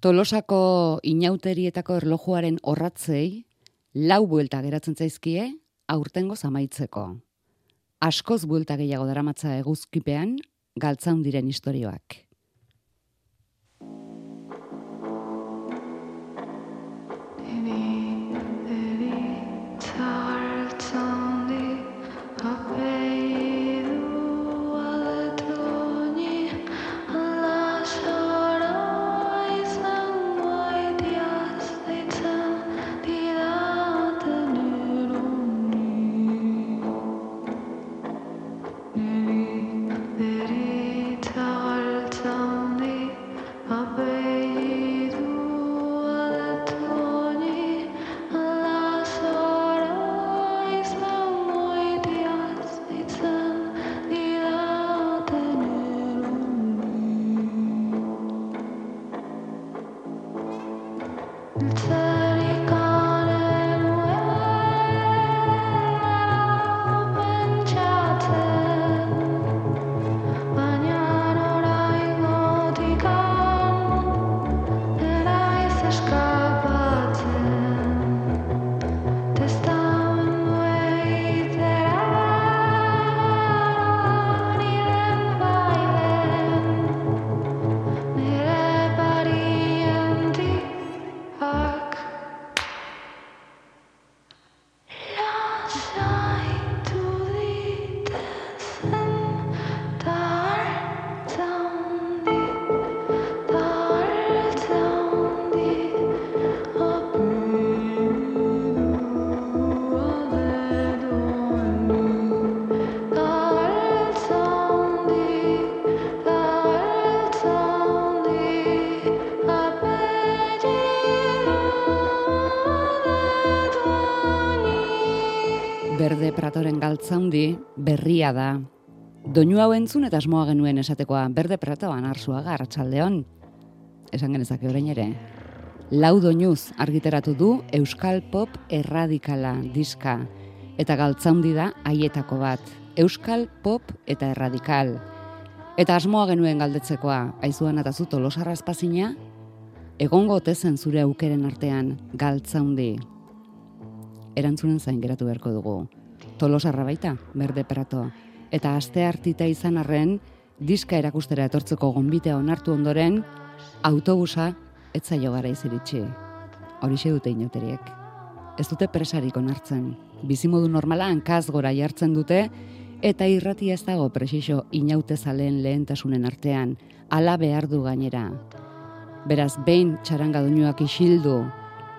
Tolosako inauterietako erlojuaren horratzei, lau buelta geratzen zaizkie, aurtengo zamaitzeko. Askoz buelta gehiago daramatza eguzkipean, galtzaun diren istorioak. Pratoren galtzaundi berria da. Doinu hau entzun eta asmoa genuen esatekoa Berde Pratoan arsua garratsaldeon. Esan genezake orain ere. Lau doinuz argiteratu du Euskal Pop Erradikala diska eta galtzaundi da haietako bat. Euskal Pop eta Erradikal. Eta asmoa genuen galdetzekoa, aizuan eta zu tolosarra espazina, egongo tezen zure aukeren artean galtzaundi erantzunen zain geratu beharko dugu. Tolosarra baita, berde prato. Eta aste hartita izan arren, diska erakustera etortzeko gonbitea onartu ondoren, autobusa etza jo gara iziritsi. Horixe dute inoteriek. Ez dute presarik onartzen. Bizimodu normala hankaz gora jartzen dute, eta irrati ez dago presixo inaute zaleen lehentasunen artean, ala behar du gainera. Beraz, behin txaranga doinuak isildu,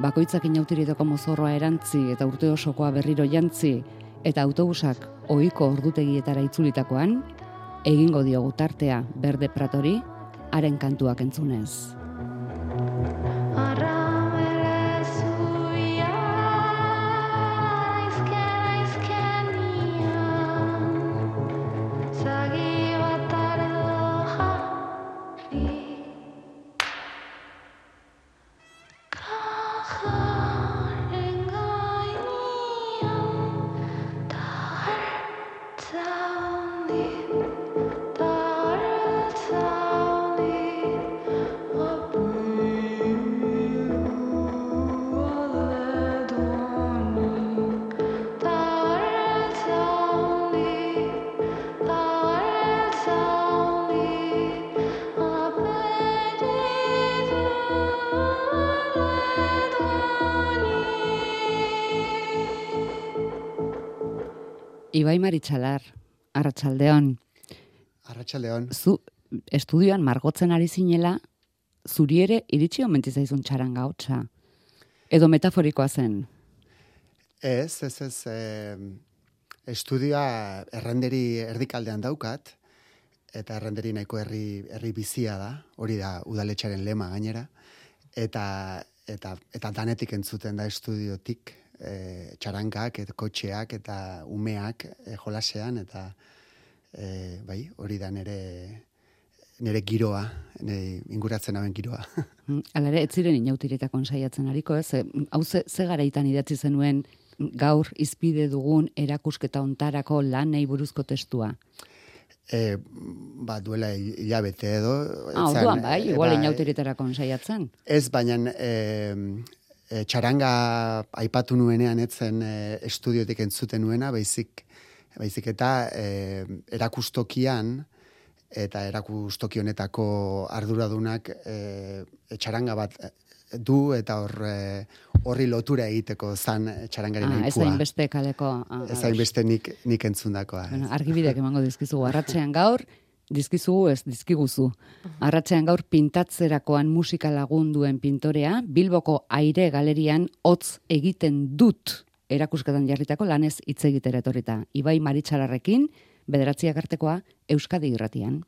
bakoitzak inautiritako mozorroa erantzi eta urte osokoa berriro jantzi eta autobusak ohiko ordutegietara itzulitakoan, egingo diogu tartea berde pratori, haren kantuak entzunez. Ibai Maritxalar, Arratxaldeon. Arratxaldeon. Zu, estudioan margotzen ari zinela, zuri ere iritsi omenti zaizun txaran gautza. Edo metaforikoa zen? Ez, ez, ez. Eh, estudioa errenderi erdikaldean daukat, eta errenderi nahiko herri, herri bizia da, hori da udaletxaren lema gainera, eta, eta, eta danetik entzuten da estudiotik, e, txarankak, eta kotxeak, eta umeak e, jolasean, eta e, bai, hori da nere nere giroa, nire inguratzen hauen giroa. Mm, hala ere, ez ziren inautiretakon saiatzen hariko, ez? Hau ze, ze garaitan idatzi zenuen gaur izpide dugun erakusketa ontarako lan nahi buruzko testua? E, ba, duela hilabete edo. Ah, orduan bai, igual inauteriterako saiatzen. Ez, baina e, e, txaranga aipatu nuenean etzen e, estudiotik entzuten nuena, baizik, baizik eta e, erakustokian, eta erakustoki honetako arduradunak e, txaranga bat du eta hor horri lotura egiteko zan txarangaren ah, Ez hain beste kaleko. Ah, ez hain beste nik, nik entzundakoa. Bueno, argibideak emango dizkizugu. Arratxean gaur, dizkizugu ez dizkiguzu. Arratxean gaur pintatzerakoan musika lagunduen pintorea, Bilboko aire galerian hotz egiten dut erakusketan jarritako lanez hitz egitera etorrita. Ibai Maritxalarrekin, bederatziak artekoa Euskadi irratian.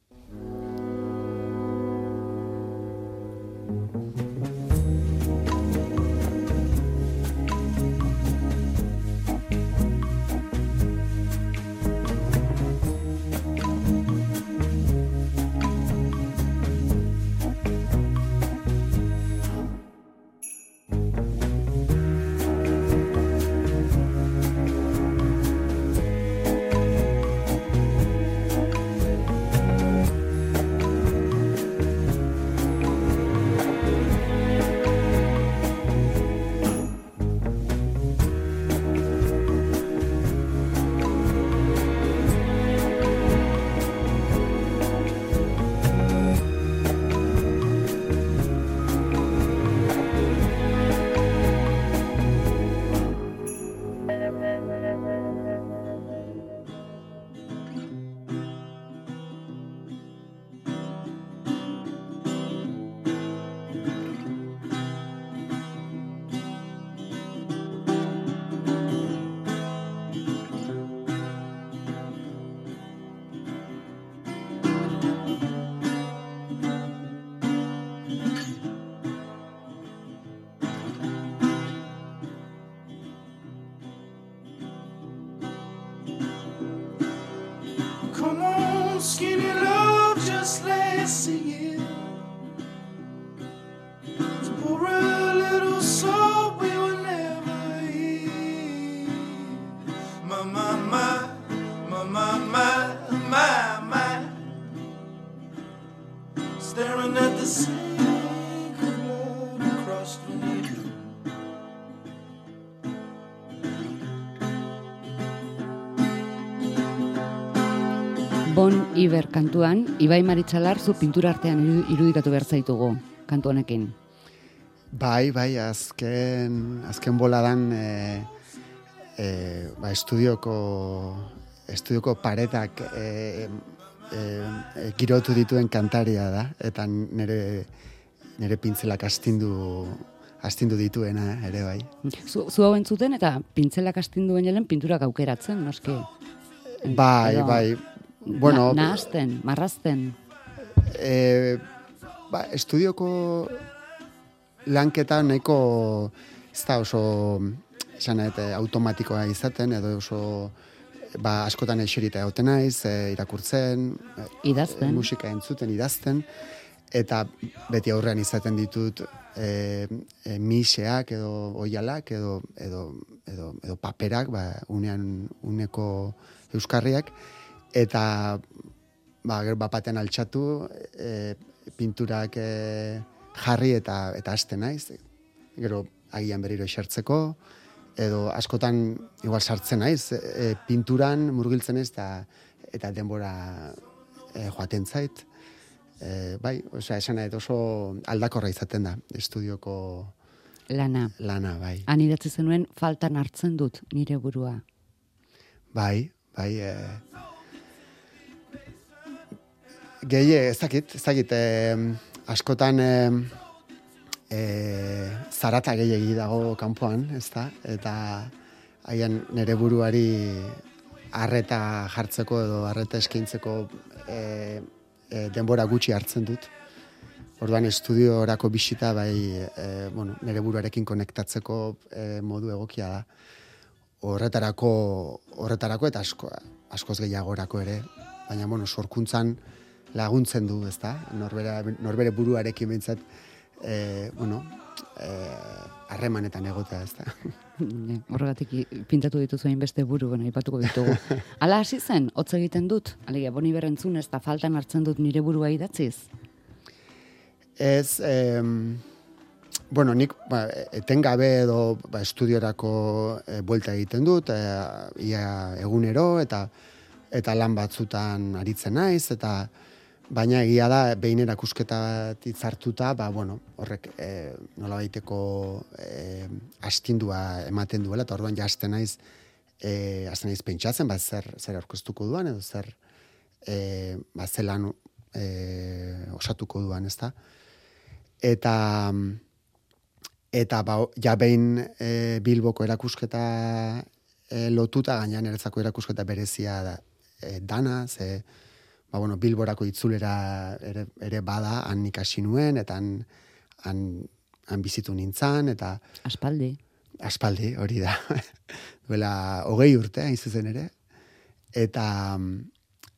Iber kantuan, Ibai Maritxalar zu pintura artean irudikatu behar zaitugu kantu honekin. Bai, bai, azken, azken boladan e, e, ba, estudioko, estudioko paretak e, e, e, girotu dituen kantaria da, eta nire, nire pintzelak astindu, astindu dituena ere bai. Zu, zu hau entzuten eta pintzelak astindu bainelen pinturak aukeratzen, noski? Bai, bai, bueno, Na, nahazten, marrazten. E, ba, estudioko lanketa nahiko ez da oso esan automatikoa izaten edo oso ba, askotan eserita egoten naiz, e, irakurtzen, e, idazten. musika entzuten, idazten, eta beti aurrean izaten ditut e, e, miseak edo oialak edo, edo, edo, edo paperak, ba, unean uneko euskarriak, eta ba, gero bapatean altxatu, e, pinturak e, jarri eta eta aste naiz. Gero agian berriro esertzeko, edo askotan igual sartzen naiz, e, pinturan murgiltzen ez, eta, eta denbora e, joaten zait. E, bai, osea, esan nahi, oso aldakorra izaten da, estudioko lana. Lana, bai. Han idatzi zenuen faltan hartzen dut nire burua. Bai, bai, e, Gehi, ez dakit, ez dakit, askotan e, e, zarata gehiagi dago kanpoan, ez da? Eta haien nere buruari arreta jartzeko edo arreta eskaintzeko e, e, denbora gutxi hartzen dut. Orduan estudio orako bisita bai e, bueno, nere buruarekin konektatzeko e, modu egokia da. Horretarako, horretarako eta asko, askoz gehiagorako ere. Baina, bueno, sorkuntzan, laguntzen du, ezta? Norbera, norbere buruarekin bintzat, e, bueno, e, harremanetan egotea, ez da. Horregatik pintatu dituzu beste buru, bueno, ipatuko ditugu. Ala hasi zen, hotz egiten dut, alegia, boni berrentzun ez da faltan hartzen dut nire burua idatziz? Ez, em, bueno, nik ba, etengabe edo ba, estudiorako e, buelta egiten dut, e, ia egunero, eta eta lan batzutan aritzen naiz, eta baina egia da, behin erakusketa bat itzartuta, ba, bueno, horrek e, nola baiteko e, astindua ematen duela, eta orduan jasten naiz, e, naiz pentsatzen, ba, zer, zer aurkeztuko duan, edo zer e, ba, zelan e, osatuko duan, ez da? Eta eta ba, ja behin e, Bilboko erakusketa e, lotuta, gainean eretzako erakusketa berezia da, e, dana, ze, ba, bueno, bilborako itzulera ere, ere bada, han ikasi nuen, eta han, han, han bizitu nintzan, eta... Aspaldi. Aspaldi, hori da. Duela, hogei urte, hain zuzen ere. Eta,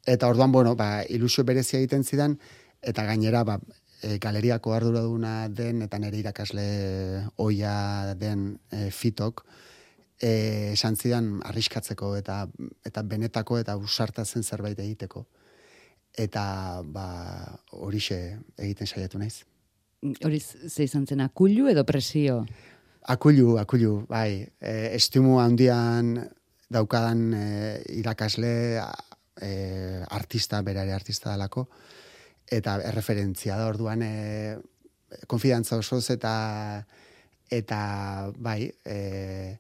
eta orduan, bueno, ba, ilusio berezia egiten zidan, eta gainera, ba, e, galeriako arduraduna den, eta nire irakasle oia den e, fitok, e, esan zidan arriskatzeko eta eta benetako eta usartatzen zerbait egiteko. Eta ba horixe egiten saiatu naiz. Hori ze izan zen akulu edo presio? Akulu, akulu, bai. E, estimu handian daukadan e, irakasle e, artista, berare artista dalako, eta erreferentzia da orduan e, konfidantza osoz eta eta bai, e,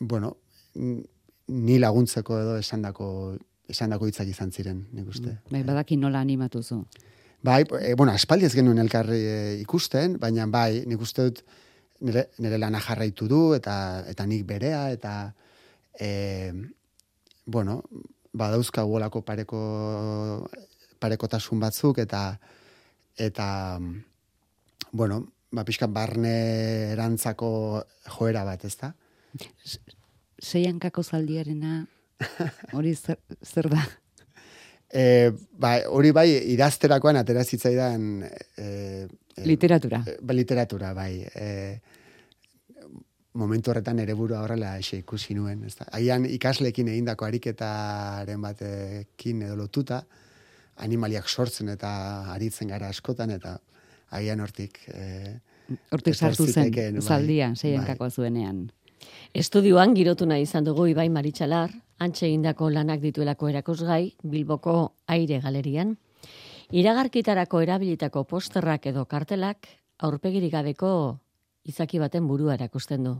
bueno, ni laguntzeko edo esandako esandako hitzak izan ziren, nik uste. Mm, bai, badaki nola animatu zu. Bai, e, bueno, aspaldi ez genuen elkarri e, ikusten, baina bai, nik uste dut nire, nire lana jarraitu du eta eta nik berea eta e, bueno, badauzka golako pareko parekotasun batzuk eta eta bueno, ba pixka barne erantzako joera bat, ezta? Zeiankako zaldiarena hori zer, zer da? E, ba, hori bai idazterakoan atera zitzaidan e, e, literatura. E, ba, literatura, bai. E, momentu horretan ere burua horrela ese ikusi nuen. Ez da? Aian ikaslekin egindako ariketaren batekin edo lotuta, animaliak sortzen eta aritzen gara askotan, eta aian hortik... E, hortik sartu zen, bai, zaldia, zeiankako bai. zuenean. Estudioan girotu nahi izan dugu Ibai Maritxalar, antxe indako lanak dituelako erakusgai, Bilboko aire galerian. Iragarkitarako erabilitako posterrak edo kartelak, aurpegirik gabeko izaki baten burua erakusten du.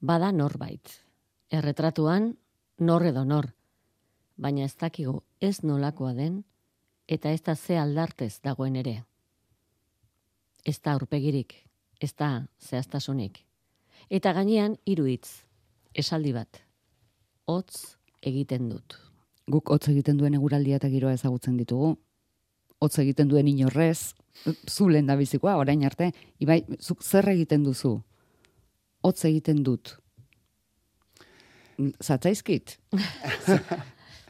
Bada norbait. Erretratuan, nor edo nor. Baina ez dakigu ez nolakoa den, eta ez da ze aldartez dagoen ere. Ez da aurpegirik, ez da zehaztasunik. Eta gainean hiru hitz. Esaldi bat. Hotz egiten dut. Guk hotz egiten duen eguraldia eta giroa ezagutzen ditugu. Hotz egiten duen inorrez, zu lehen da bizikoa, orain arte, ibai, zuk zer egiten duzu? Hotz egiten dut. Zatzaizkit?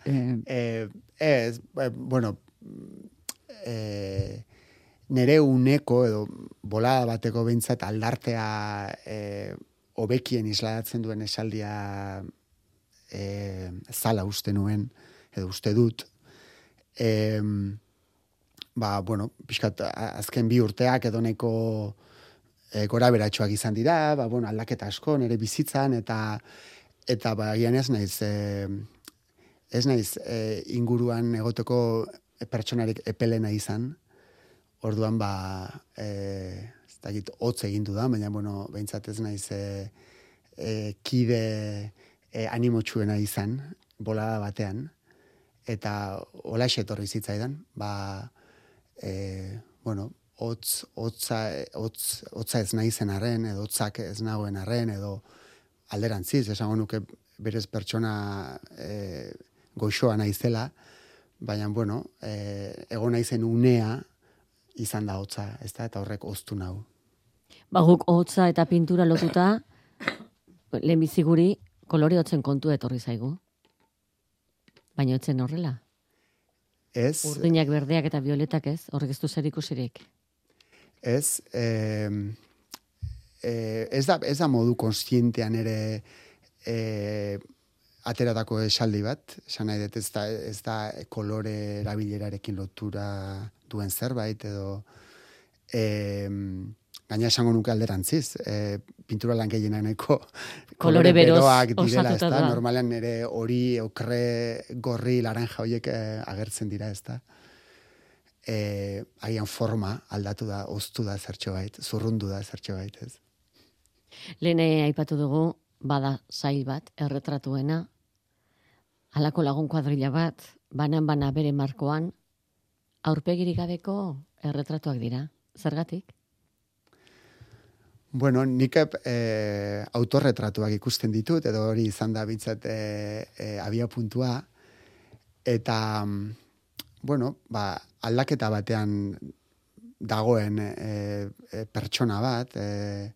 eh, eh, ez, eh, bueno, eh, nere uneko edo bolada bateko behintzat aldartea e, obekien isladatzen duen esaldia e, zala uste nuen, edo uste dut. E, ba, bueno, pixkat, azken bi urteak edo neko e, gora beratxoak izan dira, ba, bueno, aldaketa asko nere bizitzan, eta eta ba, gian ez naiz, e, ez naiz e, inguruan egoteko pertsonarik epelena izan, Orduan ba eh ez dakit hotz egin da, baina bueno, beintzat ez naiz e, e, kide e, animotsuena izan bolada batean. Eta hola etorri zitzaidan, ba e, bueno, hotz hotza hotz hotza ez naizen arren edo hotzak ez nagoen arren edo alderantziz esango nuke berez pertsona e, goixoa naizela, baina bueno, eh ego naizen unea izan da hotza, ez da, eta horrek oztu nau. Ba, guk hotza eta pintura lotuta, lehenbiziguri kolore hotzen kontu etorri zaigu. Baina hotzen horrela. Ez. Urdinak berdeak eta violetak ez, horrek ez du zer ikusirik. Ez, eh, e, ez, da, ez da modu konstientean ere e, ateratako esaldi bat, esan nahi dut ez da, ez da kolore erabilerarekin lotura duen zerbait, edo e, gaina esango nuke alderantziz, e, pintura lan gehiena nahiko kolore beroak direla, ez da, normalean ere hori okre gorri laranja horiek e, agertzen dira, ez da. E, agian forma aldatu da, oztu da zertxo bait, zurrundu da zertxo bait, ez. Lene aipatu dugu, bada zail bat, erretratuena, halako lagun kuadrilla bat, banan bana bere markoan, aurpegirik gabeko erretratuak dira. Zergatik? Bueno, nik e, autorretratuak ikusten ditut, edo hori izan da bintzat e, e, abia puntua, eta, bueno, ba, aldaketa batean dagoen e, e, pertsona bat, e,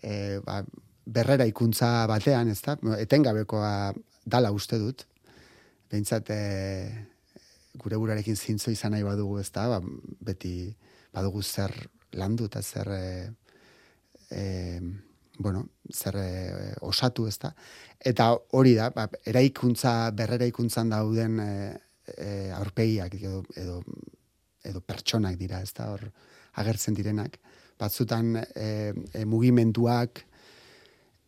e, ba, berrera ikuntza batean, ez da, etengabekoa dala uste dut, behintzat e, gure burarekin zintzo izan nahi badugu, ez da, ba, beti badugu zer landu eta zer... E, e, bueno, zer e, osatu ez da. Eta hori da, ba, eraikuntza, berrera ikuntzan dauden e, e, aurpegiak edo, edo, edo pertsonak dira, ez da, hor agertzen direnak. Batzutan e, e, mugimenduak,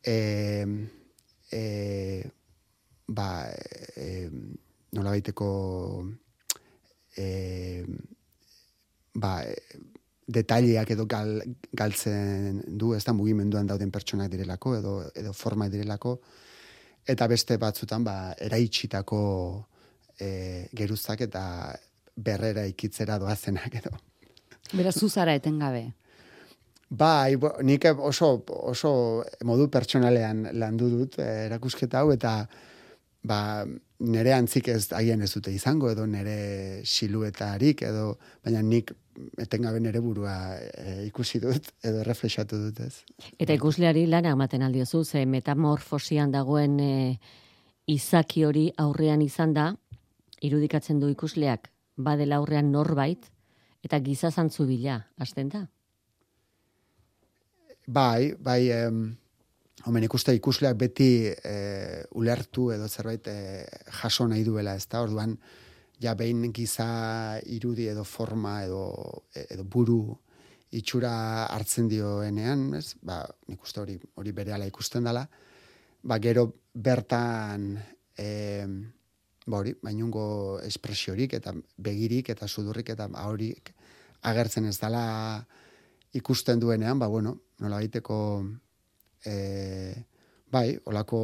e, e, ba, e, nola baiteko, e, ba, detaileak edo gal, galtzen du, ez da mugimenduan dauden pertsonak direlako edo, edo forma direlako, eta beste batzutan ba, eraitsitako e, geruztak eta berrera ikitzera doazenak edo. Beraz, zuzara etengabe. Bai, nik oso, oso modu pertsonalean landu dut eh, erakusketa hau, eta ba, nere antzik ez agian ez dute izango, edo nere siluetarik, edo, baina nik etengabe nere burua e, ikusi dut edo reflexatu dut, ez. Eta ikusleari lana ematen aldiozu, ze metamorfosian dagoen e, izaki hori aurrean izan da, irudikatzen du ikusleak, badela aurrean norbait, eta gizazantzu bila, hasten da? Bai, bai, em, Homen ikuste ikusleak beti e, ulertu edo zerbait e, jaso nahi duela, ez da, orduan, ja behin giza irudi edo forma edo, edo buru itxura hartzen dioenean, ez? Ba, nik uste hori, hori bere ikusten dela, ba, gero bertan e, ba, hori, bainungo espresiorik eta begirik eta sudurrik eta hori agertzen ez dela ikusten duenean, ba, bueno, nola baiteko e, bai, olako,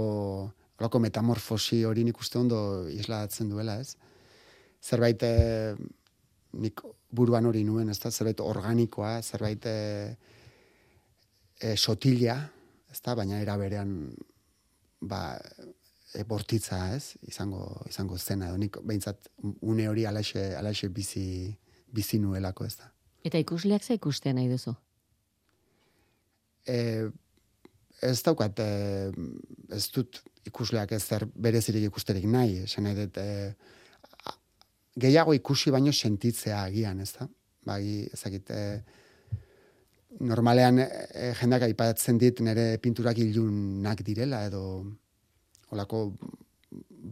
olako metamorfosi hori nik uste ondo islatzen duela, ez? Zerbait e, nik buruan hori nuen, ez da, zerbait organikoa, zerbait e, e, sotila, ez da, baina era berean ba, e, bortitza, ez, izango, izango zena, edo nik behintzat une hori alaxe, alaxe bizi, bizi nuelako, ez da. Eta ikusleak ze ikustea nahi duzu? E, ez daukat, e, ez dut ikusleak ez zer berezirik ikusterik nahi, esan nahi dut, e, gehiago ikusi baino sentitzea agian, ez da? Bai, ezakit, e, normalean e, jendak aipatzen dit nire pinturak ilunak direla, edo olako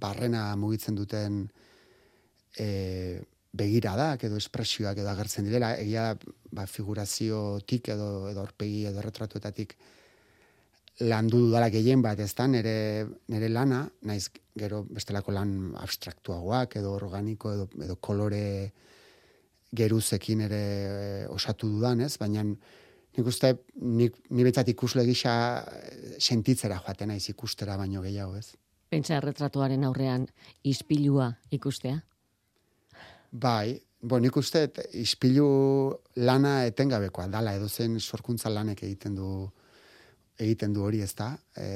barrena mugitzen duten e, begiradak edo espresioak edo agertzen direla, egia ba, figuraziotik edo, edo orpegi edo retratuetatik landu dudala gehien bat, ez da, nire, nire lana, naiz gero bestelako lan abstraktuagoak edo organiko edo, edo kolore geruzekin ere eh, osatu dudan, ez? Baina nik uste, nik, ni betzat ikusle gisa eh, sentitzera joaten naiz ikustera baino gehiago, ez? Pentsa retratuaren aurrean ispilua ikustea? Bai, bo, nik uste ispilu lana etengabekoa dala edo zen sorkuntza lanek egiten du egiten du hori, ez da? E,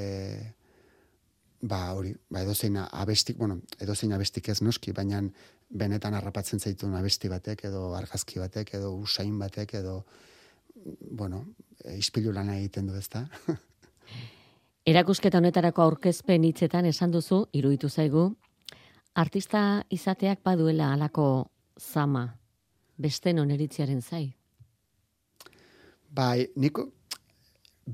ba, hori, ba, edozein abestik, bueno, edozein abestik ez noski, baina benetan harrapatzen zaituen abesti batek, edo argazki batek, edo usain batek, edo, bueno, e, ispilu lana egiten du, ez da? Erakusketa honetarako aurkezpen hitzetan esan duzu, iruditu zaigu, artista izateak baduela alako zama, beste noneritziaren zai? Bai, niko,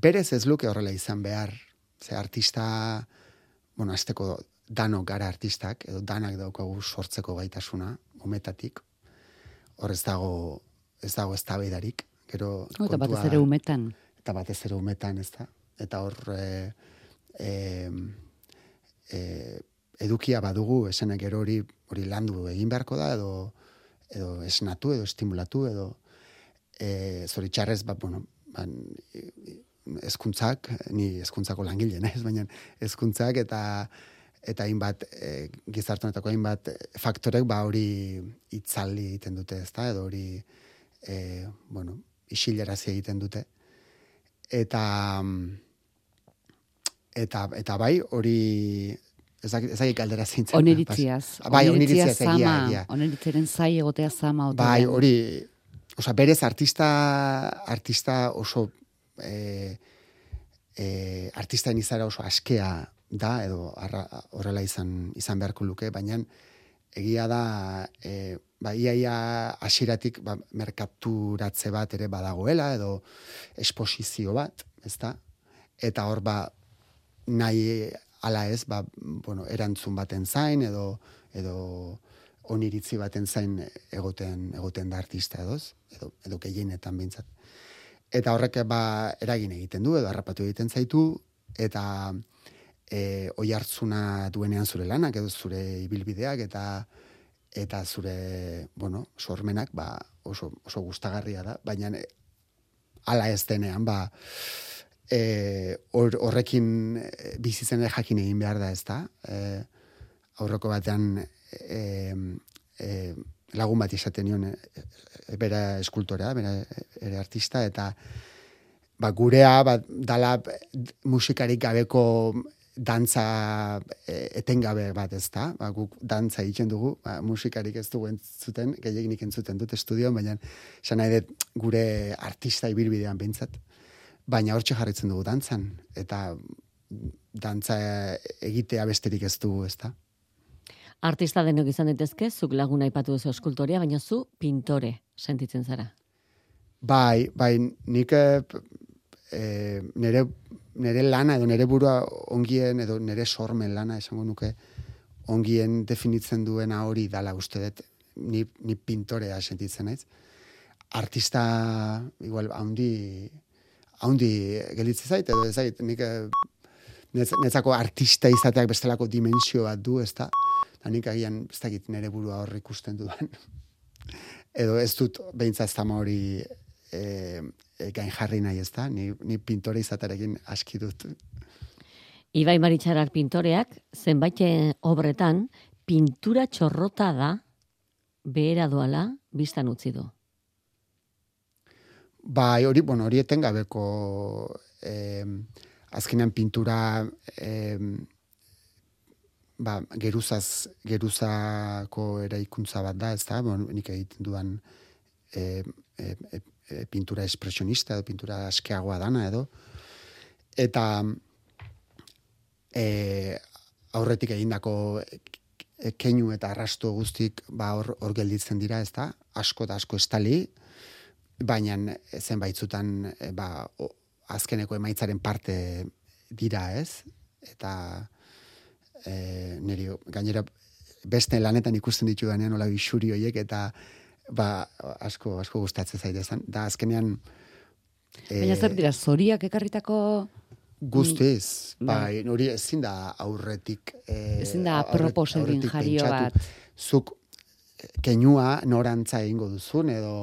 berez ez luke horrela izan behar. Ze artista, bueno, azteko danok gara artistak, edo danak daukagu sortzeko gaitasuna, umetatik. Hor ez dago, ez dago ez Gero, oh, eta batez ere umetan. Eta batez ere umetan, ez da. Eta hor, e, e, e, edukia badugu, esenek gero hori, hori landu egin beharko da, edo, edo esnatu, edo estimulatu, edo e, zoritxarrez, ba, bueno, ban, ezkuntzak, ni ezkuntzako langileen, ez, baina ezkuntzak eta eta hainbat e, gizartonetako hainbat faktorek ba hori itzaldi egiten dute, ezta? Edo hori e, bueno, isilarazi egiten dute. Eta eta eta bai hori ez dakit galdera zintzen. Oniritziaz. Bai, oniritziaz egia, egia. Zai egotea zama. Bai, hori, oza, berez artista, artista oso e, e, artista izara oso askea da, edo horrela izan, izan beharko luke, baina egia da, e, ba, iaia asiratik ba, merkaturatze bat ere badagoela, edo esposizio bat, ez da? Eta hor ba, nahi ala ez, ba, bueno, erantzun baten zain, edo, edo oniritzi baten zain egoten, egoten da artista edoz, edo, edo gehienetan bintzat eta horrek ba eragin egiten du edo harrapatu egiten zaitu eta e, oi hartzuna duenean zure lanak edo zure ibilbideak eta eta zure bueno sormenak ba oso oso gustagarria da. Baina e, hala ez denean ba e, horrekin e, bizi zen jakin egin behar da ezta? E, aurreko batean e, e, lagun bat izaten nion e, bera eskultorea, bera ere artista, eta ba, gurea ba, dala musikarik gabeko dantza e, etengabe bat ez da, ba, guk dantza egiten dugu, ba, musikarik ez dugu entzuten, gehiagin entzuten dut estudioan, baina esan nahi dut gure artista ibilbidean bintzat, baina hortxe jarritzen dugu dantzan, eta dantza egitea besterik ez dugu, ez da. Artista denok izan daitezke, zuk laguna aipatu duzu eskultoria, baina zu pintore sentitzen zara. Bai, bai, nik e, nere, nere lana edo nere burua ongien edo nere sormen lana esango nuke ongien definitzen duena hori dala uste dut ni, ni pintorea sentitzen naiz. Artista, igual, haundi, haundi gelitze zait, edo zait, nik netzako artista izateak bestelako dimensio bat du, ez da? nik agian ez dakit nire burua hor ikusten dudan. Edo ez dut behintza ez hori e, e, gain jarri nahi ez da, ni, ni pintore izatarekin aski dut. Ibai Maritxarak pintoreak, zenbait obretan, pintura txorrota da, behera doala, biztan utzi du. Bai, hori, bueno, hori etengabeko eh, azkenean pintura eh, ba, geruzaz, geruzako eraikuntza bat da, ez da, bon, nik egiten duan e, e, e, e, pintura espresionista edo pintura askeagoa dana edo. Eta e, aurretik egindako e, keinu eta arrasto guztik ba, hor, hor gelditzen dira, ez da, asko da asko estali, baina zenbaitzutan e, ba, azkeneko emaitzaren parte dira, ez? Eta e, niri, gainera beste lanetan ikusten ditu danean hola bisuri horiek eta ba, asko, asko gustatzen zaite zan. Da azkenean... E, Baina zer dira, zoriak ekarritako... Guztiz, mm, bai, nori ezin da aurretik... E, ezin da apropos egin jario bat. Zuk keinua norantza egingo duzun, edo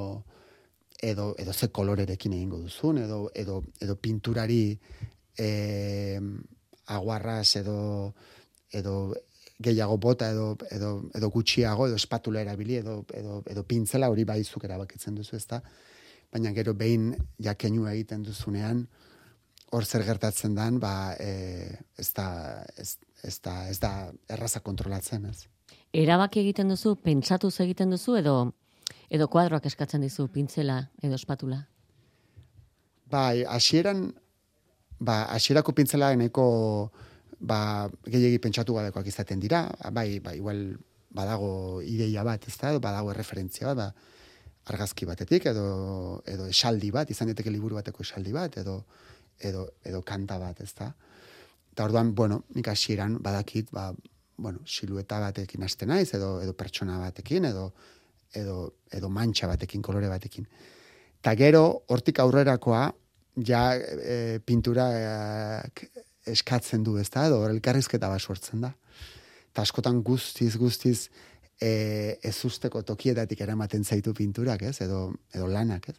edo, edo ze kolorerekin egingo duzun, edo, edo, edo pinturari e, aguarras edo edo gehiago bota edo, edo, edo gutxiago edo espatula erabili edo, edo, edo pintzela hori baizuk erabakitzen duzu ezta? Baina gero behin jakenua egiten duzunean hor zer gertatzen dan ba e, ez da ez, ez da ez da erraza kontrolatzen ez? Erabaki egiten duzu pentsatu egiten duzu edo edo kuadroak eskatzen dizu pintzela edo espatula? Bai hasieran ba hasierako pintzela eneko ba, gehiagi pentsatu gabekoak izaten dira, bai, bai, igual badago ideia bat, ez da, badago referentzia bat, ba, argazki batetik, edo, edo esaldi bat, izan diteke liburu bateko esaldi bat, edo, edo, edo kanta bat, ez da. Eta orduan, bueno, nik hasieran badakit, ba, bueno, silueta batekin hasten naiz, edo, edo pertsona batekin, edo, edo, edo mantxa batekin, kolore batekin. Ta gero, hortik aurrerakoa, ja e, pintura eskatzen du, ez da, edo elkarrizketa bat sortzen da. Eta askotan guztiz, guztiz, e, ez usteko tokietatik eramaten zaitu pinturak, ez, edo, edo lanak, ez.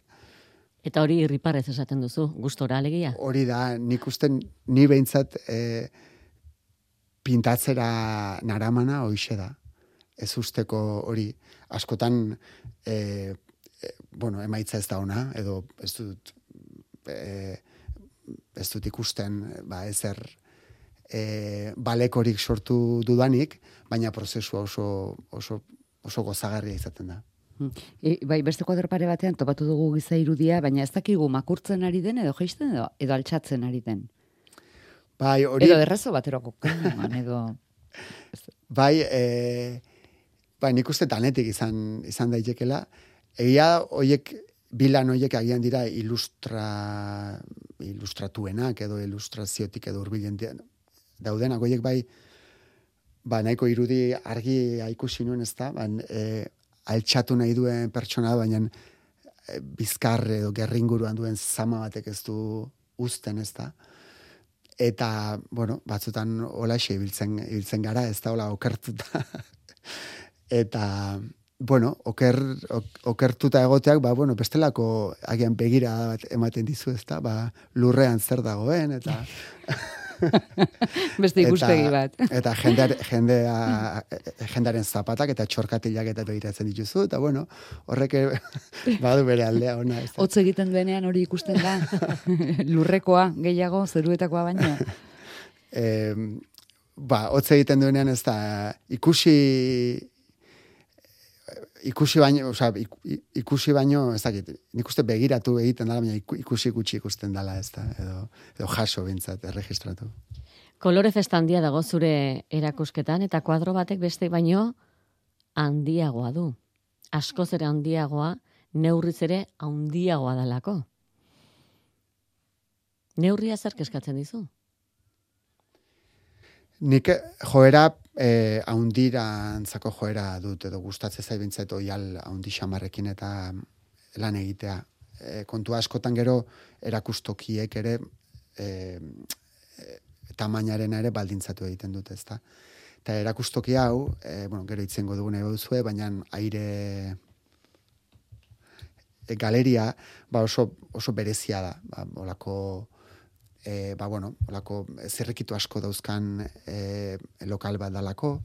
Eta hori irriparez esaten duzu, gustora alegia? Hori da, nik usten, ni behintzat e, pintatzera naramana hoixe da. Ez usteko hori, askotan, e, e, bueno, emaitza ez da ona, edo ez dut, e, ez dut ikusten, ba, ezer e, balekorik sortu dudanik, baina prozesua oso, oso, oso gozagarria izaten da. E, bai, beste kuadro pare batean topatu dugu giza irudia, baina ez dakigu makurtzen ari den edo jaisten edo edo altxatzen ari den. Bai, hori... Edo errazo bateroko edo... bai, e, bai, nik uste tanetik izan, izan daitekela. Egia hoiek bilan hoiek agian dira ilustra, ilustratuenak edo ilustraziotik edo urbilen daudenak hoiek bai, ba, nahiko irudi argi ikusi nuen ez da, ba, e, altxatu nahi duen pertsona, baina e, bizkar edo gerringuruan duen zama batek ez du uzten ez da. Eta, bueno, batzutan hola ibiltzen, ibiltzen gara, ez da hola okertuta. Eta, bueno, oker, okertuta egoteak, ba, bueno, bestelako agian begira bat ematen dizu ez da, ba, lurrean zer dagoen, eta... Beste ikuspegi bat. Eta jendea, jendea, jendaren zapatak eta txorkatilak eta behiratzen dituzu, eta bueno, horrek badu bere aldea ona. Hotz egiten duenean hori ikusten da, lurrekoa gehiago, zeruetakoa baino. E, ba, hotz egiten duenean ez da, ikusi ikusi baino, o sea, ikusi baino, ez dakit, nik uste begiratu egiten dela, baina ikusi gutxi ikusten dela, ez da, edo, edo jaso bintzat, erregistratu. Kolore festandia dago zure erakusketan, eta kuadro batek beste baino handiagoa du. Askoz ere handiagoa, neurriz ere handiagoa dalako. Neurria zer keskatzen dizu? Nik joera eh haundirantzako joera dut edo gustatzen zait bintzat oial haundi xamarrekin eta lan egitea. E, kontu askotan gero erakustokiek ere e, e, tamainaren ere baldintzatu egiten dute, ezta. Eta erakustoki hau, e, bueno, gero itzengo dugun ego baina aire e, galeria ba oso, oso berezia da. Ba, olako e, ba, bueno, olako zerrekitu asko dauzkan e, lokal bat dalako,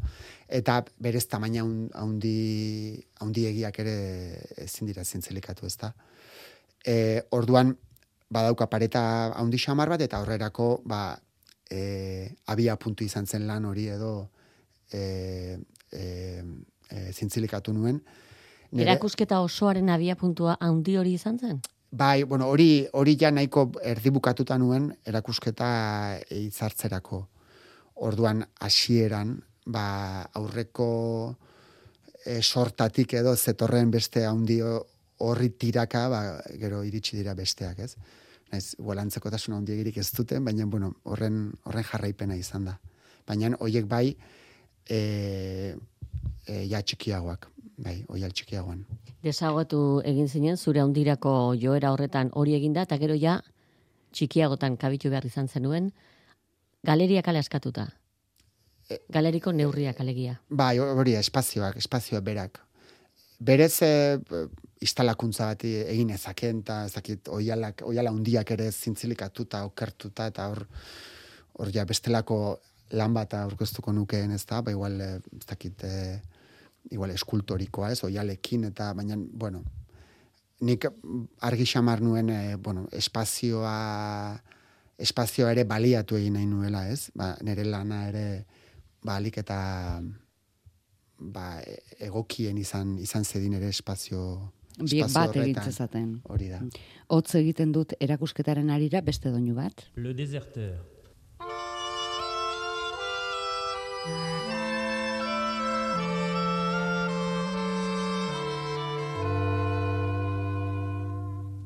eta berez tamaina haundi, haundi egiak ere ezin dira zintzelikatu ez da. E, orduan, badauka pareta haundi xamar bat, eta horrerako, ba, e, abia puntu izan zen lan hori edo e, e, e, zintzilikatu nuen. Erakusketa osoaren abia puntua haundi hori izan zen? Bai, bueno, hori hori ja nahiko erdibukatuta nuen erakusketa hitzartzerako. Orduan hasieran, ba, aurreko e, sortatik edo zetorren beste handi horri tiraka, ba, gero iritsi dira besteak, ez? Naiz, gualantzeko tasun handi egirik ez duten, baina, bueno, horren, horren jarraipena izan da. Baina, hoiek bai, e, e, ja txikiagoak, bai, oi txikiagoan desagotu egin zinen, zure handirako joera horretan hori eginda, eta gero ja, txikiagotan kabitu behar izan zenuen, galeriak ale askatuta. E, Galeriko neurriak alegia. Bai, hori, espazioak, espazioak berak. Berez e, instalakuntza bat egin ezaken, eta ezakit, oialak, oiala hundiak ere zintzilikatuta, okertuta, eta hor, hor ja, bestelako lan bat aurkeztuko nukeen, ez da, ba, igual, e, ez dakit, e, igual eskultorikoa, ez, oialekin, eta baina, bueno, nik argi xamar nuen, e, bueno, espazioa, espazioa ere baliatu egin nahi nuela, ez, ba, nire lana ere, balik eta ba, egokien izan, izan zedin ere espazio, Biek bat zaten. Hori da. Hotz egiten dut erakusketaren arira beste doinu bat. Le deserteur.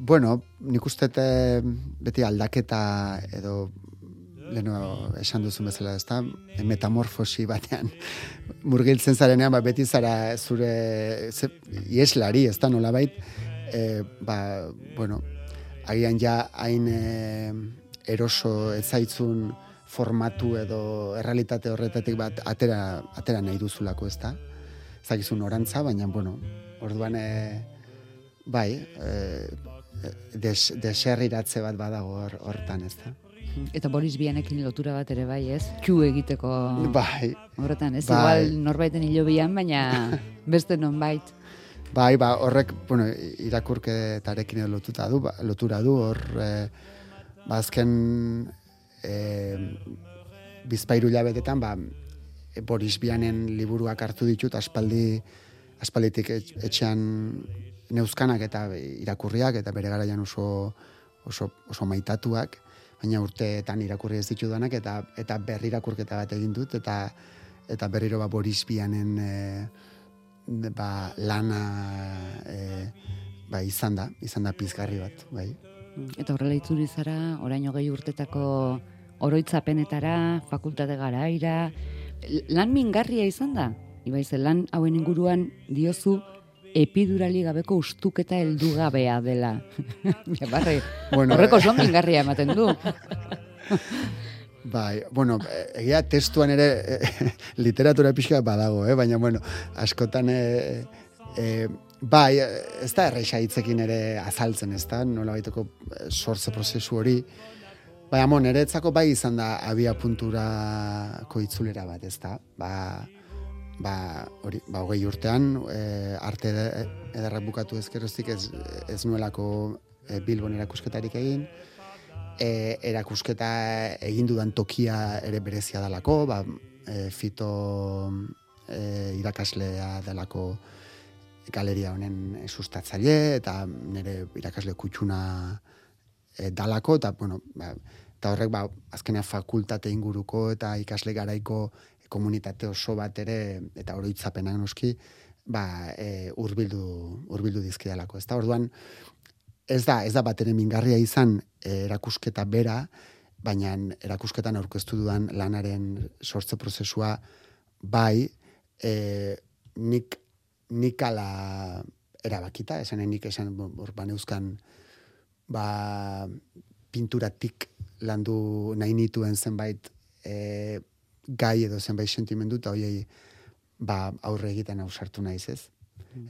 bueno, nik uste eh, beti aldaketa edo leno esan duzu bezala, ezta? Metamorfosi batean murgiltzen zarenean, ba, beti zara zure ze, ieslari, ezta nolabait, e, ba, bueno, agian ja hain e, eroso etzaitzun formatu edo errealitate horretatik bat atera, atera nahi duzulako, ezta? Zakizun orantza, baina, bueno, orduan, e, bai, e, des, deserriratze bat badago hor, hortan, ezta? Eta Boris Bianekin lotura bat ere bai, ez? Txu egiteko Bai, horretan, ez? Bai. Igual norbaiten hilo bian, baina beste nonbait. Bai, ba, horrek, bueno, irakurketarekin lotuta du, ba, lotura du, hor, e, ba, azken e, bizpairu jabetetan, ba, Boris Bianen liburuak hartu ditut, aspaldi, aspalditik et- etxean neuzkanak eta irakurriak, eta bere garaian oso, oso, oso maitatuak, baina urteetan irakurri ez ditudanak, eta, eta berri irakurketa bat egin dut, eta eta berriro ba Boris Bianen e, ba, lana e, ba, izan da, izan da pizgarri bat, bai. Eta horrela itzuri zara, orain hogei urtetako oroitzapenetara, fakultate garaira, lan mingarria izan da? Ibai ze lan hauen inguruan diozu epidurali gabeko ustuketa heldugabea dela. ja, barre, Bueno, horreko oso mingarria ematen du. Bai, bueno, egia testuan ere e, literatura pixka badago, eh? baina, bueno, askotan, e, e, bai, ez da erreixa hitzekin ere azaltzen, ez da, nola baiteko sortze prozesu hori, baina, mon, eretzako bai izan da abia punturako itzulera bat, ez da, ba, ba, hori, ba, hogei urtean, e, arte ede- ederrak bukatu ezkeroztik ez, ez nuelako e, Bilbon erakusketarik egin, e, erakusketa egin dudan tokia ere berezia dalako, ba, e, fito e, irakaslea dalako galeria honen sustatzaile, eta nire irakasle kutsuna e, dalako, eta, bueno, ba, eta horrek, ba, azkenean fakultate inguruko eta ikasle garaiko komunitate oso bat ere, eta oroitzapenak noski, ba, e, urbildu, urbildu dizkidalako. Ez da, orduan, ez da, ez da bat ere mingarria izan eh, erakusketa bera, baina erakusketan aurkeztu dudan lanaren sortze prozesua bai, e, nik, nik ala erabakita, esan nik esan hor baneuzkan ba, pinturatik landu nahi nituen zenbait e, gai edo zenbait sentimendu, eta hoiei ba, aurre egiten ausartu naiz ez.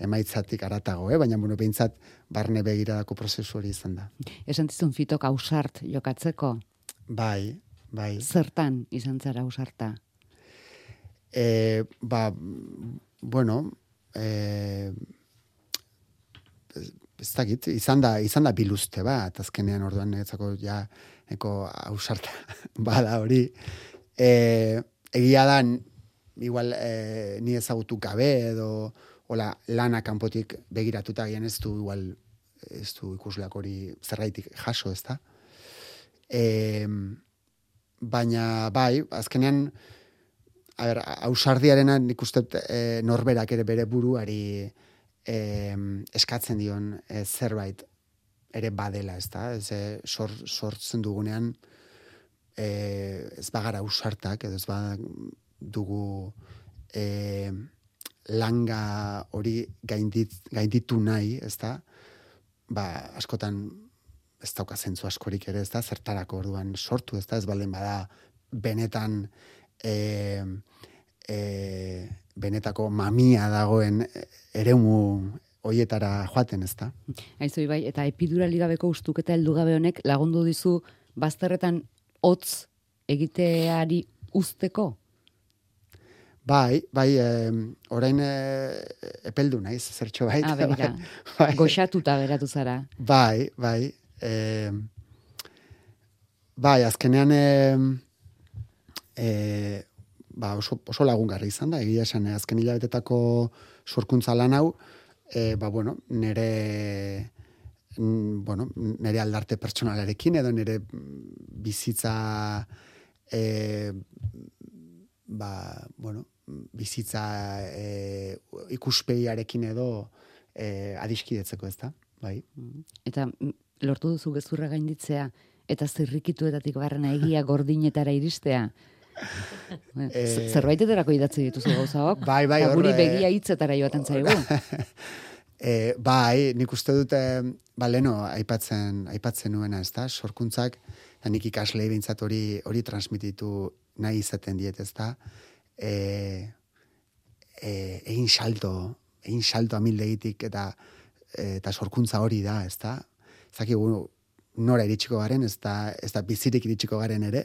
Emaitzatik aratago, eh? baina bueno, behintzat barne begiradako prozesu hori izan da. Esan dizun fitok ausart jokatzeko, Bai, bai. zertan izan zara ausarta? E, ba, bueno, e, ez dakit, izan da, izan da biluzte bat, azkenean orduan netzako ja, neko ausarta bada hori. E, egia da, igual e, ni ezagutu gabe edo hola, lana kanpotik begiratuta gian ez du igual ez du ikusleak hori zerraitik jaso, ez da? E, baina bai, azkenean a ber, ausardiarena nik uste e, norberak ere bere buruari e, eskatzen dion e, zerbait ere badela, ez da? Ez, e, sor, sortzen dugunean e, ez bagara ausartak, edo ez ba dugu e, langa hori gaindit, gainditu nahi, ez da? Ba, askotan ez dauka zentzu askorik ere, ez da, zertarako orduan sortu, ez da, ez baldin bada, benetan, e, e, benetako mamia dagoen eremu hoietara joaten, ez da. Aizu, bai, eta epidurali gabeko ustuketa heldu gabe honek lagundu dizu bazterretan hotz egiteari usteko? Bai, bai, e, orain e, epeldu naiz, zertxo bai. Ah, begira, bai, goxatuta beratu zara. bai, bai. E, bai, azkenean e, e, ba, oso, oso lagungarri izan da, egia esan, azken hilabetetako sorkuntza lan hau, e, ba, bueno, nere mm, bueno, nere aldarte pertsonalarekin edo nere bizitza e, ba, bueno, bizitza e, ikuspegiarekin edo e, adiskidetzeko ez da, bai. Eta mm, lortu duzu gezurra gainditzea, eta zirrikituetatik barrena egia gordinetara iristea. Eh, Zerbaitetarako idatzi dituzu gauzak. Bai, bai, hor, guri eh, begia hitzetara joaten zaigu. E, bai, nik uste dute, ba, leno, aipatzen, aipatzen nuena, ez da, sorkuntzak, eta nik ikaslei bintzat hori, hori transmititu nahi izaten diet, ez da, e, e, egin salto, egin salto amildegitik, eta, eta sorkuntza hori da, ez da, zakigu nora iritsiko garen, ez da, ez da bizirik iritsiko garen ere,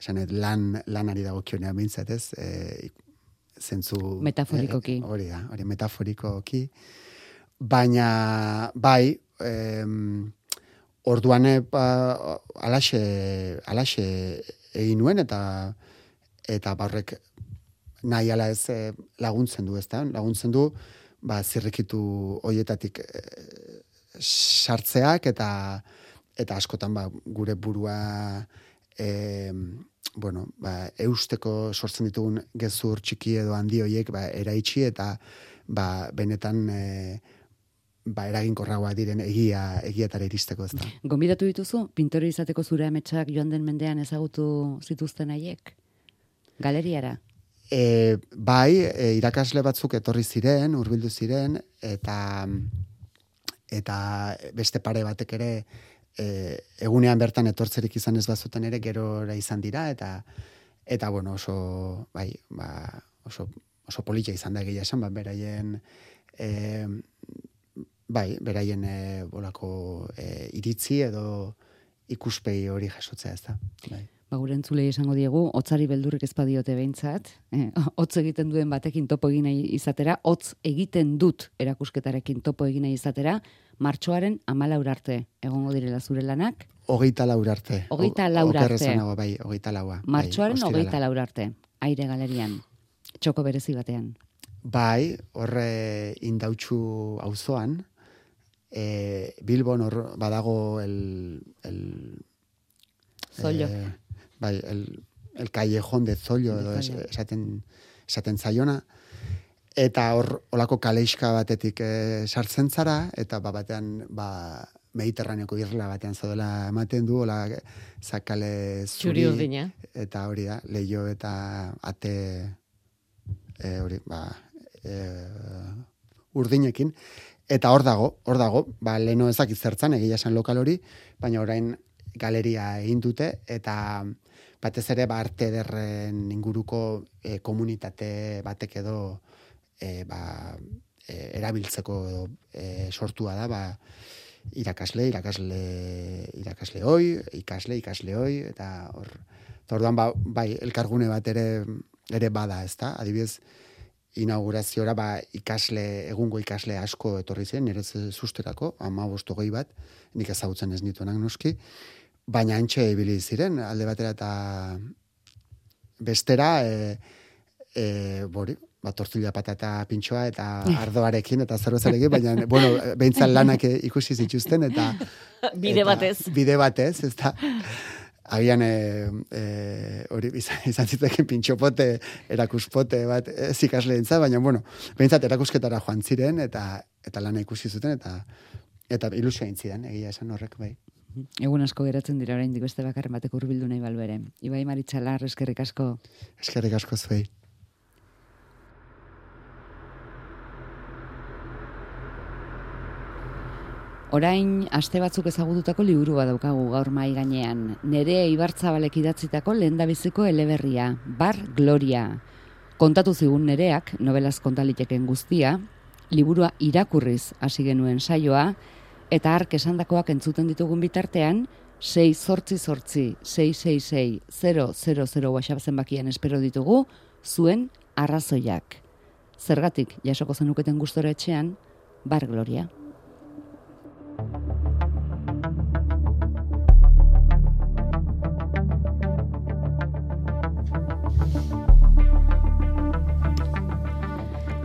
esanet, lan, lanari dago kionean bintzat, ez, e, zentzu... Metaforikoki. e, hori da, hori metaforikoki. Baina, bai, em, orduan e, ba, alaxe, alaxe egin nuen, eta eta barrek nahi ala ez e, laguntzen du, ez da? Laguntzen du, ba, zirrikitu hoietatik e, sartzeak, eta eta askotan ba, gure burua e, bueno, ba, eusteko sortzen ditugun gezur txiki edo handi hoiek ba, eraitsi eta ba, benetan e, ba, eraginkorragoa diren egia egiatara iristeko ez da. Gonbidatu dituzu, pintore izateko zure ametsak joan den mendean ezagutu zituzten haiek? Galeriara? E, bai, e, irakasle batzuk etorri ziren, hurbildu ziren, eta eta beste pare batek ere e, egunean bertan etortzerik izan ez bazuten ere gerora izan dira, eta eta bueno, oso, bai, ba, oso, oso polita izan da egia esan, ba, beraien e, bai, beraien e, bolako e, iritzi edo ikuspei hori jasotzea ez da. Bai. Ba, gure entzulei esango diegu, hotzari beldurrik ez badiote behintzat, eh, hotz egiten duen batekin topo egin nahi izatera, hotz egiten dut erakusketarekin topo egin nahi izatera, martxoaren amalaur arte egongo direla zure lanak, Hogeita laur arte. Hogeita O- laur arte. esanago, bai, hogeita laua. martxoaren bai, hogeita ostirala. laur arte, aire galerian, txoko berezi batean. Bai, horre indautxu auzoan, e, Bilbon hor badago el... el Zollo. eh, bai, el, el callejón de Zollo, edo es- esaten, esaten zaiona, eta hor olako kaleiska batetik e, sartzen zara, eta ba, batean ba, mediterraneoko irla batean zaudela ematen du, hola zakale zuri, eta hori da, leio eta ate e, hori, ba, e, urdinekin, eta hor dago, hor dago, ba, leno ezakit zertzan, egia esan lokal hori, baina orain galeria egin dute, eta batez ere ba, arte ederren inguruko e, komunitate batek edo e, ba, e, erabiltzeko edo, e, sortua da, ba, irakasle, irakasle, irakasle hoi, ikasle, ikasle hoi, eta hor, eta orduan, ba, bai, elkargune bat ere, ere bada, ez da? Adibidez, inaugurazioa ba, ikasle, egungo ikasle asko etorri zen, nire susterako, ama gehi bat, nik ezagutzen ez nituenak noski, baina antxe ibili ziren, alde batera eta bestera, e, e, bori, ba, tortilla patata pintxoa eta ardoarekin eta zerbezarekin, baina, bueno, behintzat lanak ikusi zituzten, eta... Bide eta- batez. Bide batez, ez da. Agian e, e, hori izan, izan zitekin pintxopote, erakuspote bat ez ikasle entza, baina bueno, behintzat erakusketara joan ziren eta eta lana ikusi zuten eta eta ilusio egin zidan, egia esan horrek bai. Egun asko geratzen dira oraindik beste bakarren batek hurbildu nahi balbere. Ibai Maritxalar, eskerrik asko. Eskerrik asko zuei. Orain, aste batzuk ezagututako liburu bat daukagu gaur mai gainean. Nere Ibartzabalek idatzitako lehendabiziko eleberria, Bar Gloria. Kontatu zigun nereak, novelaz kontaliteken guztia, liburua irakurriz hasi genuen saioa, eta ark esandakoak entzuten ditugun bitartean, 6 sortzi sortzi, 666 000 WhatsApp zenbakien espero ditugu, zuen arrazoiak. Zergatik, jasoko zenuketen gustora etxean, Bar Gloria.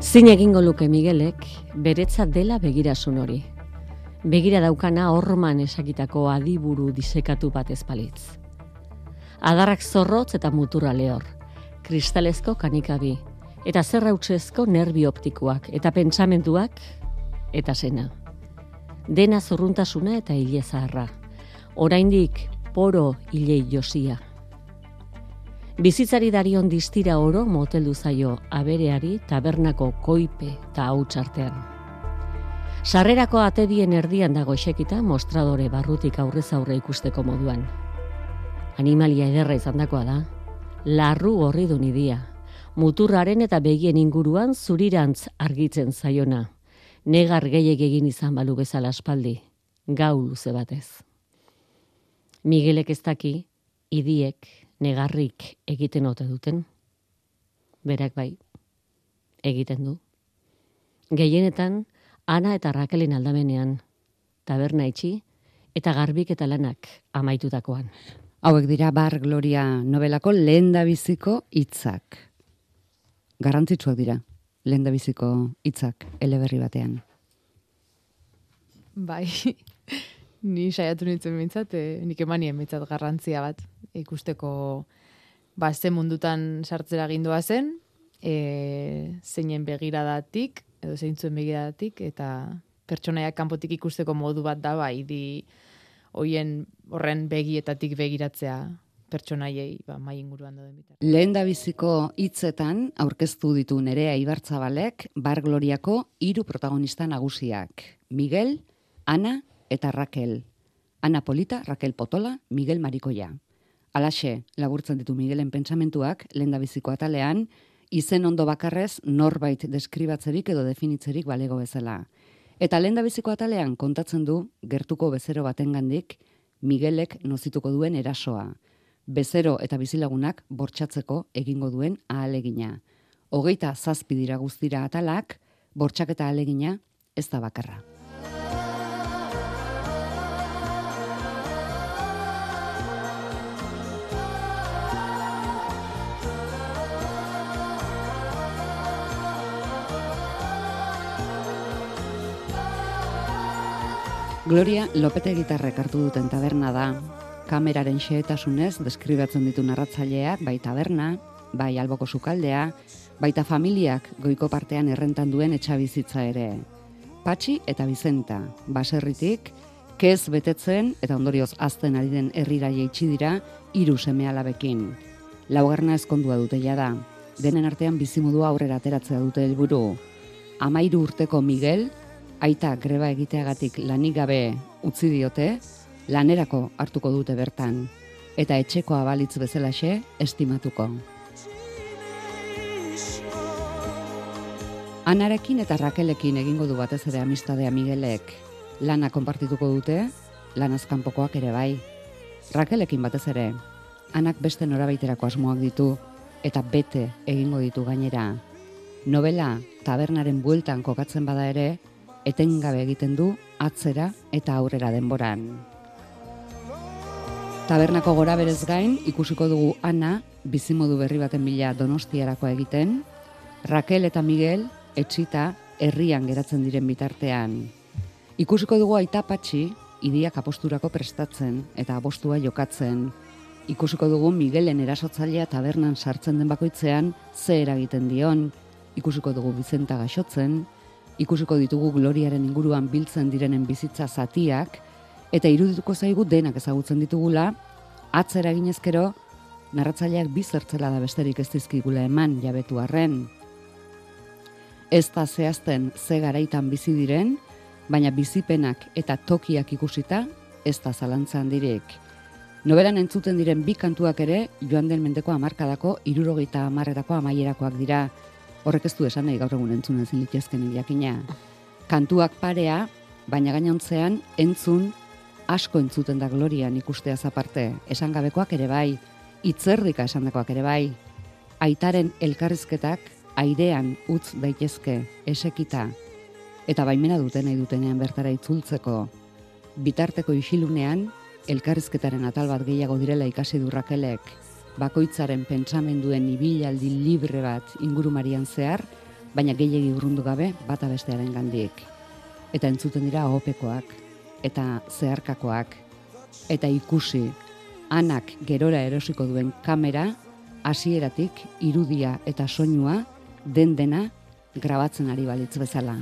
Zin egingo luke Miguelek, beretzat dela begirasun hori. Begira daukana horman esakitako adiburu disekatu bat ezpalitz. Adarrak zorrotz eta muturra lehor, kristalezko kanikabi, eta zerrautzezko nerbi optikoak, eta pentsamentuak, eta zena. Dena zorruntasuna eta hile zaharra. Oraindik poro hilei josia. Bizitzari darion distira oro moteldu zaio abereari tabernako koipe eta hautsartean. Sarrerako atedien erdian dago esekita mostradore barrutik aurrez aurre ikusteko moduan. Animalia ederra izandakoa da, larru horri du nidia, muturraren eta begien inguruan zurirantz argitzen zaiona negar gehiek egin izan balu bezala aspaldi, gau luze batez. Miguelek ez daki, idiek, negarrik egiten ote duten. Berak bai, egiten du. Gehienetan, Ana eta Rakelen aldamenean, taberna itxi eta garbik eta lanak amaitutakoan. Hauek dira Bar Gloria novelako lehen biziko hitzak. Garrantzitsuak dira lehen biziko hitzak eleberri batean. Bai, ni saiatu nintzen bintzat, e, eh, nik emanien bintzat garrantzia bat ikusteko ba, ze mundutan sartzera gindua zen, e, zeinen begiradatik, edo zeintzuen begiradatik, eta pertsonaiak kanpotik ikusteko modu bat da, bai, di hoien horren begietatik begiratzea pertsonaiei ba, mai inguruan da bitar. Lehen da biziko hitzetan aurkeztu ditu nerea Ibartzabalek Bar Gloriako hiru protagonista nagusiak. Miguel, Ana eta Raquel. Ana Polita, Raquel Potola, Miguel Marikoia. Alaxe, laburtzen ditu Miguelen pentsamentuak lehen da biziko atalean, izen ondo bakarrez norbait deskribatzerik edo definitzerik balego bezala. Eta lehen da biziko atalean kontatzen du gertuko bezero batengandik Miguelek nozituko duen erasoa bezero eta bizilagunak bortxatzeko egingo duen ahalegina. Hogeita zazpi dira guztira atalak, bortxak eta ahalegina ez da bakarra. Gloria Lopete gitarrek hartu duten taberna da, kameraren xehetasunez deskribatzen ditu narratzaileak, bai taberna, bai alboko sukaldea, baita familiak goiko partean errentan duen etxabizitza ere. Patxi eta Bizenta, baserritik, kez betetzen eta ondorioz azten ari den herrira jaitsi dira hiru seme alabekin. Laugarna ezkondua dute da, denen artean bizimodua aurrera ateratzea dute helburu. Amairu urteko Miguel, aita greba egiteagatik lanik gabe utzi diote, lanerako hartuko dute bertan, eta etxeko abalitz bezalaxe estimatuko. Anarekin eta Rakelekin egingo du batez ere amistadea Miguelek lana konpartituko dute, lanazkanpokoak ere bai. Rakelekin batez ere, anak beste norabaiterako asmoak ditu eta bete egingo ditu gainera. Novela tabernaren bueltan kokatzen bada ere, etengabe egiten du atzera eta aurrera denboran. Tabernako gora berez gain, ikusiko dugu Ana, bizimodu berri baten bila donostiarako egiten, Raquel eta Miguel, etxita, herrian geratzen diren bitartean. Ikusiko dugu aita patxi, idiak aposturako prestatzen eta apostua jokatzen. Ikusiko dugu Miguelen erasotzailea tabernan sartzen den bakoitzean ze eragiten dion. Ikusiko dugu Bizenta gaixotzen, ikusiko ditugu Gloriaren inguruan biltzen direnen bizitza zatiak, eta irudituko zaigu denak ezagutzen ditugula, atzera ginezkero, narratzaileak bizertzela da besterik ez dizkigula eman jabetu arren. Ez da zehazten ze garaitan bizi diren, baina bizipenak eta tokiak ikusita ez da zalantza handirik. Nobelan entzuten diren bi kantuak ere joan den mendeko amarkadako irurogeita amarretako amaierakoak dira. Horrek ez du esan nahi gaur egun entzunen zen litezken jakina. Kantuak parea, baina gainontzean entzun asko entzuten da glorian ikustea zaparte. Esan gabekoak ere bai, itzerdika esandakoak ere bai. Aitaren elkarrizketak airean utz daitezke esekita eta baimena duten nahi dutenean bertara itzultzeko. Bitarteko isilunean, elkarrizketaren atal bat gehiago direla ikasi du Rakelek, bakoitzaren pentsamenduen ibilaldi libre bat ingurumarian zehar, baina gehiegi urrundu gabe bata bestearen gandik. Eta entzuten dira opekoak, eta zeharkakoak, eta ikusi, anak gerora erosiko duen kamera, hasieratik irudia eta soinua, den dena, grabatzen ari balitz bezala.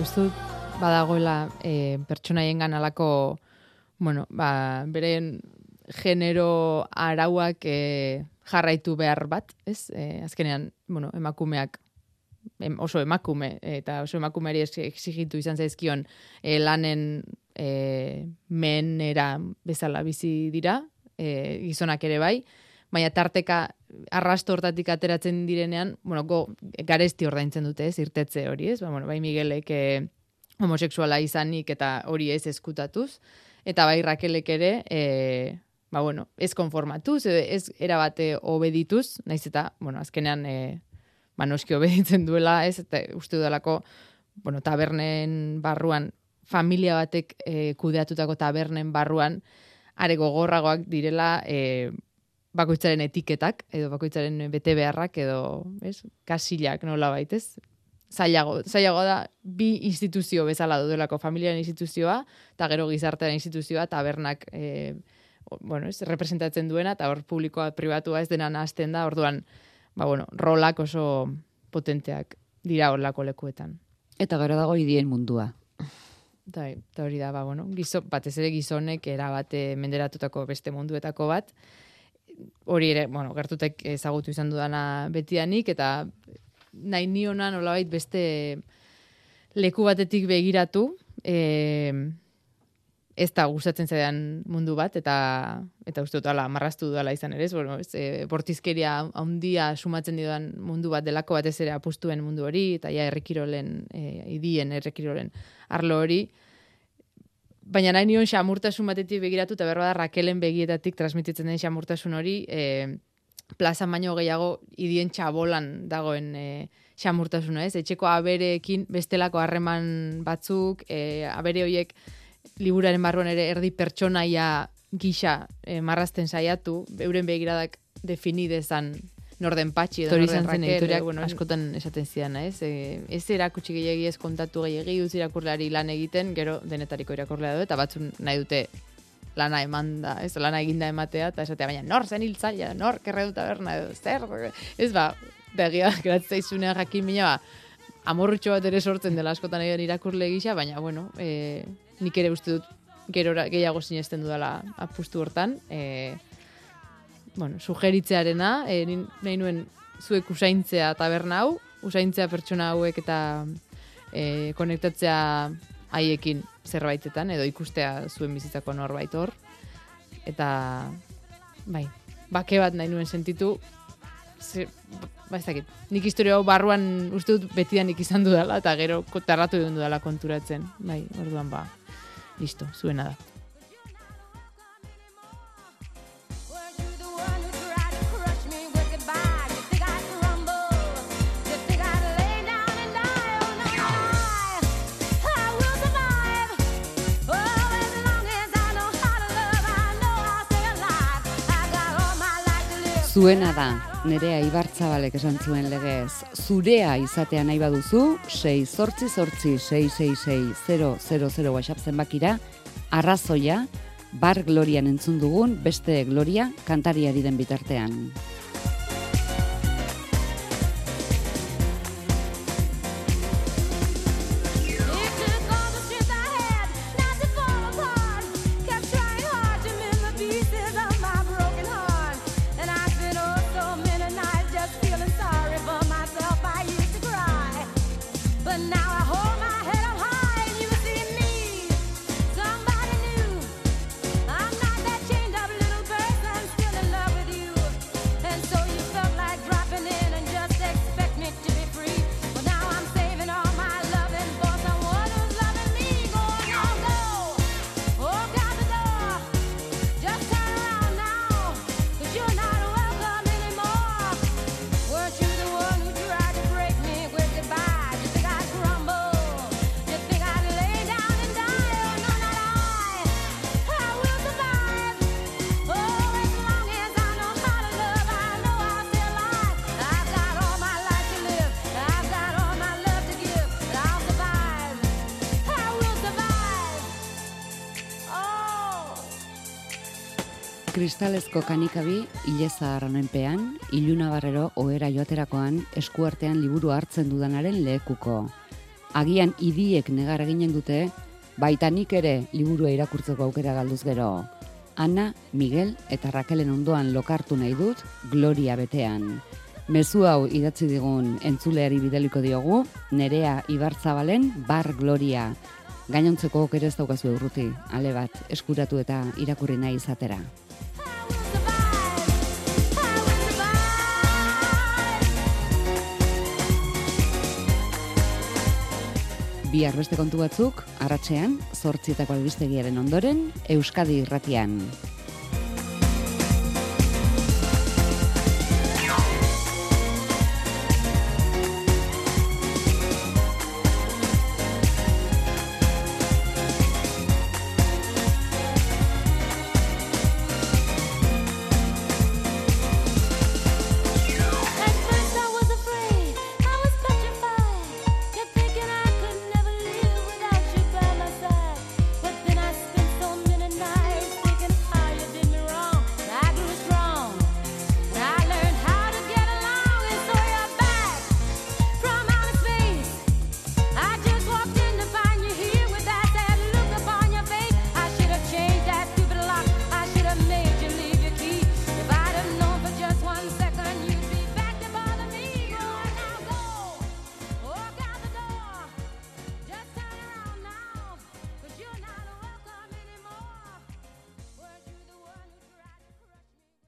Dut badagoela e, pertsonaien alako, bueno, ba, beren genero arauak e, jarraitu behar bat, ez? E, azkenean, bueno, emakumeak em, oso emakume eta oso emakumeari exigitu izan zaizkion e, lanen e, menera bezala bizi dira, e, gizonak ere bai, baina tarteka arrasto hortatik ateratzen direnean, bueno, go, garesti ordaintzen dute, ez, irtetze hori, ez? Ba, bueno, bai Miguelek e, homosexuala izanik eta hori ez eskutatuz, eta bai Rakelek ere, e, ba, bueno, ez konformatuz, ez erabate obedituz, naiz eta, bueno, azkenean, e, ba, noski obeditzen duela, ez, eta uste dudalako, bueno, tabernen barruan, familia batek e, kudeatutako tabernen barruan, are gogorragoak direla, e, bakoitzaren etiketak, edo bakoitzaren bete beharrak, edo, ez, kasilak nola baitez. Zailago, zailago da, bi instituzio bezala dudelako, familiaren instituzioa, eta gero gizartearen instituzioa, tabernak, e, bueno, ez, representatzen duena, eta hor publikoa, pribatua ez dena hasten da, orduan, ba, bueno, rolak oso potenteak dira horlako lekuetan. Eta gero dago idien mundua. Eta, eta hori da, ba, bueno, gizo, batez ere gizonek erabate menderatutako beste munduetako bat, hori ere, bueno, gertutek ezagutu izan dudana betianik, eta nahi niona nolabait beste leku batetik begiratu, e, ez da gustatzen zaidan mundu bat, eta eta uste dut, ala, marrastu dudala izan ere, bueno, ez, e, bortizkeria handia sumatzen didan mundu bat delako batez ere apustuen mundu hori, eta ja errekirolen, e, idien errekirolen arlo hori, baina nahi nion xamurtasun batetik begiratu, eta berroa da Rakelen begietatik transmititzen den xamurtasun hori, e, plazan baino gehiago idien txabolan dagoen e, xamurtasuna, ez? Etxeko abereekin bestelako harreman batzuk, e, abere horiek liburaren barruan ere erdi pertsonaia gisa e, marrazten saiatu, euren begiradak definidezan norden patxi edo norden zen rakel, bueno, askotan esaten zidan, ez? E, ez erakutsi gehiagi ez kontatu gehiagi, uz irakurleari lan egiten, gero denetariko irakurlea du, eta batzun nahi dute lana eman da, ez lana eginda ematea, eta esatea, baina nor zen hiltzaila, nor kerre dut aberna edo, zer, ez ba, begia, gratzea jakin mina, ba, amorrutxo bat ere sortzen dela askotan egin irakurle gisa, baina, bueno, e, nik ere uste dut gero gehiago sinesten dudala apustu hortan, e, bueno, sugeritzearena, e, nahi nuen zuek usaintzea taberna hau, usaintzea pertsona hauek eta e, konektatzea haiekin zerbaitetan, edo ikustea zuen bizitzako norbait hor. Eta, bai, bake bat nahi nuen sentitu, ze, ba ez dakit, nik historia hau barruan uste dut betidanik izan dudala, eta gero tarratu egon dudala konturatzen. Bai, orduan ba, listo, zuena da. Zuena da, nerea ibartzabalek esan zuen legez, zurea izatea nahi baduzu, 6 sortzi sortzi 666 WhatsApp zenbakira, arrazoia, bar glorian entzun dugun, beste gloria kantariari den bitartean. Kristalezko kanikabi ileza arranenpean, iluna barrero ohera joaterakoan eskuartean liburu hartzen dudanaren lehekuko. Agian idiek negar eginen dute, baita nik ere liburua irakurtzeko aukera galduz gero. Ana, Miguel eta Rakelen ondoan lokartu nahi dut, Gloria betean. Mezu hau idatzi digun entzuleari bideliko diogu, Nerea Ibarzabalen Bar Gloria. Gainontzeko okere ez daukazu urruti, ale bat, eskuratu eta irakurri nahi izatera. Bihar beste kontu batzuk, arratsean, zortzietako albistegiaren ondoren, Euskadi irratian.